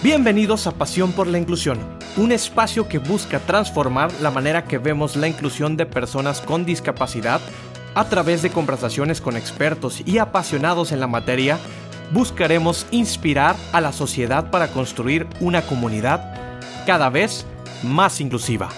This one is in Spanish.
Bienvenidos a Pasión por la Inclusión, un espacio que busca transformar la manera que vemos la inclusión de personas con discapacidad a través de conversaciones con expertos y apasionados en la materia. Buscaremos inspirar a la sociedad para construir una comunidad cada vez más inclusiva.